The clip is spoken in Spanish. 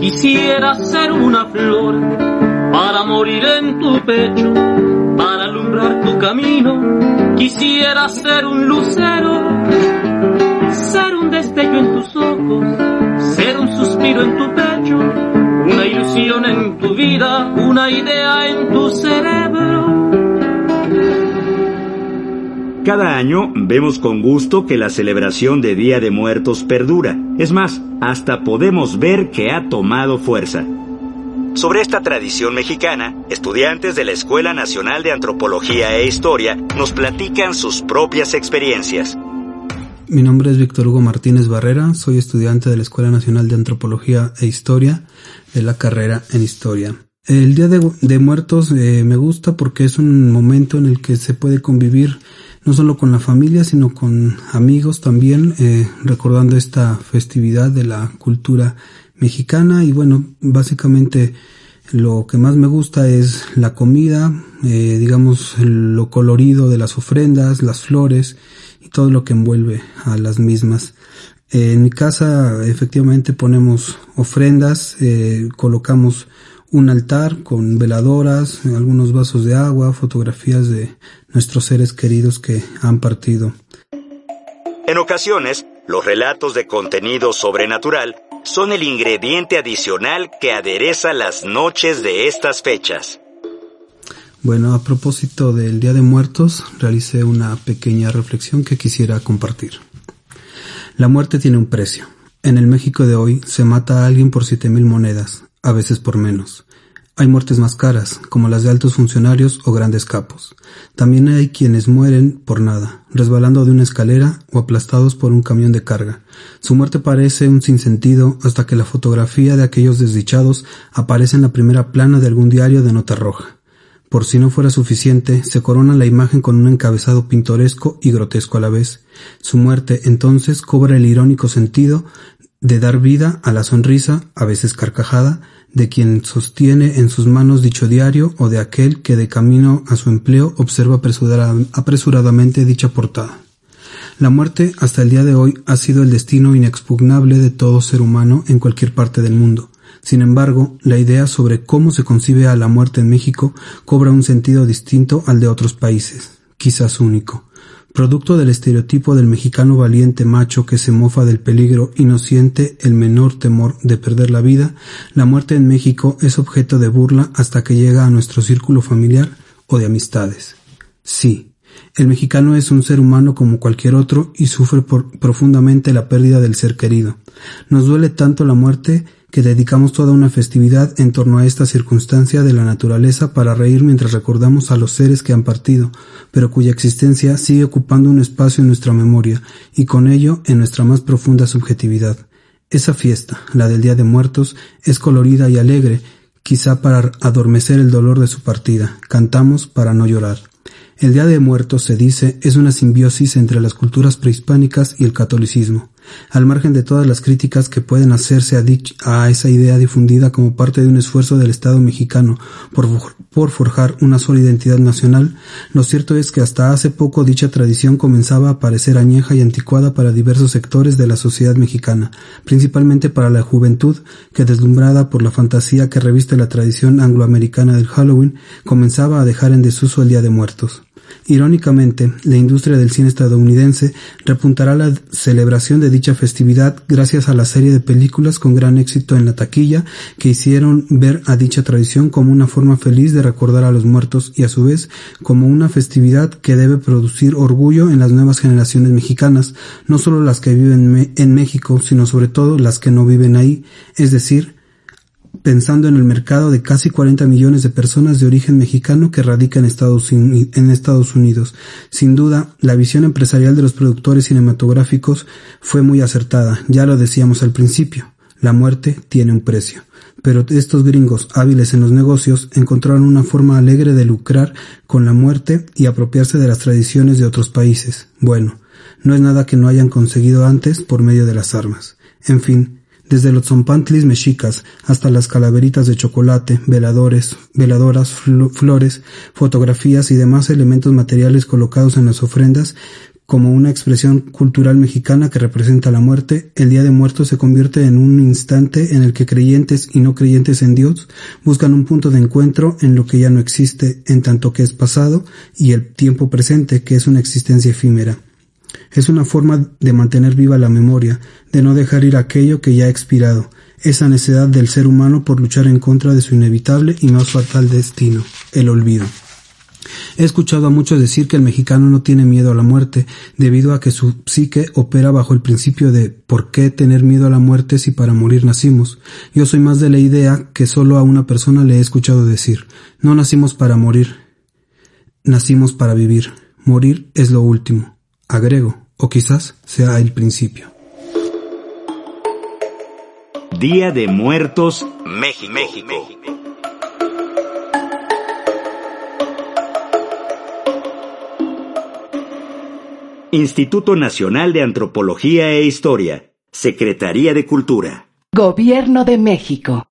Quisiera ser una flor para morir en tu pecho, para alumbrar tu camino. Quisiera ser un lucero, ser un destello en tus ojos, ser un suspiro en tu pecho, una ilusión en tu vida, una idea en tu cerebro. Cada año vemos con gusto que la celebración de Día de Muertos perdura. Es más, hasta podemos ver que ha tomado fuerza. Sobre esta tradición mexicana, estudiantes de la Escuela Nacional de Antropología e Historia nos platican sus propias experiencias. Mi nombre es Víctor Hugo Martínez Barrera, soy estudiante de la Escuela Nacional de Antropología e Historia de la carrera en Historia. El Día de, Muertos eh, me gusta porque es un momento en el que se puede convivir no solo con la familia, sino con amigos también, eh, recordando esta festividad de la cultura mexicana y bueno, básicamente lo que más me gusta es la comida, eh, digamos lo colorido de las ofrendas, las flores y todo lo que envuelve a las mismas. Eh, en mi casa efectivamente ponemos ofrendas, colocamos un altar con veladoras, algunos vasos de agua, fotografías de nuestros seres queridos que han partido. En ocasiones, los relatos de contenido sobrenatural son el ingrediente adicional que adereza las noches de estas fechas. Bueno, a propósito del Día de Muertos, realicé una pequeña reflexión que quisiera compartir. La muerte tiene un precio. En el México de hoy se mata a alguien por siete mil monedas, a veces por menos. Hay muertes más caras, como las de altos funcionarios o grandes capos. También hay quienes mueren por nada, resbalando de una escalera o aplastados por un camión de carga. Su muerte parece un sinsentido hasta que la fotografía de aquellos desdichados aparece en la primera plana de algún diario de nota roja. Por si no fuera suficiente, se corona la imagen con un encabezado pintoresco y grotesco a la vez. Su muerte entonces cobra el irónico sentido de dar vida a la sonrisa, a veces carcajada, de quien sostiene en sus manos dicho diario o de aquel que de camino a su empleo observa apresuradamente dicha portada. La muerte hasta el día de hoy ha sido el destino inexpugnable de todo ser humano en cualquier parte del mundo. Sin embargo, la idea sobre cómo se concibe a la muerte en México cobra un sentido distinto al de otros países, quizás único. Producto del estereotipo del mexicano valiente macho que se mofa del peligro y no siente el menor temor de perder la vida, la muerte en México es objeto de burla hasta que llega a nuestro círculo familiar o de amistades. Sí, el mexicano es un ser humano como cualquier otro y sufre profundamente la pérdida del ser querido. Nos duele tanto la muerte que dedicamos toda una festividad en torno a esta circunstancia de la naturaleza para reír mientras recordamos a los seres que han partido, pero cuya existencia sigue ocupando un espacio en nuestra memoria y con ello en nuestra más profunda subjetividad. Esa fiesta, la del Día de Muertos, es colorida y alegre, quizá para adormecer el dolor de su partida. Cantamos para no llorar. El Día de Muertos, se dice, es una simbiosis entre las culturas prehispánicas y el catolicismo. Al margen de todas las críticas que pueden hacerse a, a esa idea difundida como parte de un esfuerzo del Estado mexicano por, por forjar una sola identidad nacional, lo cierto es que hasta hace poco dicha tradición comenzaba a parecer añeja y anticuada para diversos sectores de la sociedad mexicana, principalmente para la juventud que deslumbrada por la fantasía que reviste la tradición angloamericana del Halloween, comenzaba a dejar en desuso el Día de Muertos. Irónicamente, la industria del cine estadounidense repuntará la celebración de dicha festividad gracias a la serie de películas con gran éxito en la taquilla que hicieron ver a dicha tradición como una forma feliz de recordar a los muertos y a su vez como una festividad que debe producir orgullo en las nuevas generaciones mexicanas, no solo las que viven en México, sino sobre todo las que no viven ahí, es decir, pensando en el mercado de casi 40 millones de personas de origen mexicano que radican en en Estados Unidos. Sin duda, la visión empresarial de los productores cinematográficos fue muy acertada, ya lo decíamos al principio. La muerte tiene un precio. Pero estos gringos hábiles en los negocios encontraron una forma alegre de lucrar con la muerte y apropiarse de las tradiciones de otros países. Bueno, no es nada que no hayan conseguido antes por medio de las armas. En fin, desde los zompantlis mexicas hasta las calaveritas de chocolate, veladores, veladoras, flores, fotografías y demás elementos materiales colocados en las ofrendas como una expresión cultural mexicana que representa la muerte, el Día de Muertos se convierte en un instante en el que creyentes y no creyentes en Dios buscan un punto de encuentro en lo que ya no existe, en tanto que es pasado, y el tiempo presente, que es una existencia efímera. Es una forma de mantener viva la memoria, de no dejar ir aquello que ya ha expirado, esa necesidad del ser humano por luchar en contra de su inevitable y más fatal destino, el olvido. He escuchado a muchos decir que el mexicano no tiene miedo a la muerte, debido a que su psique opera bajo el principio de ¿por qué tener miedo a la muerte si para morir nacimos? Yo soy más de la idea que solo a una persona le he escuchado decir, no nacimos para morir, nacimos para vivir. Morir es lo último. Agrego, o quizás sea el principio. Día de Muertos, México. México. Instituto Nacional de Antropología e Historia, Secretaría de Cultura. Gobierno de México.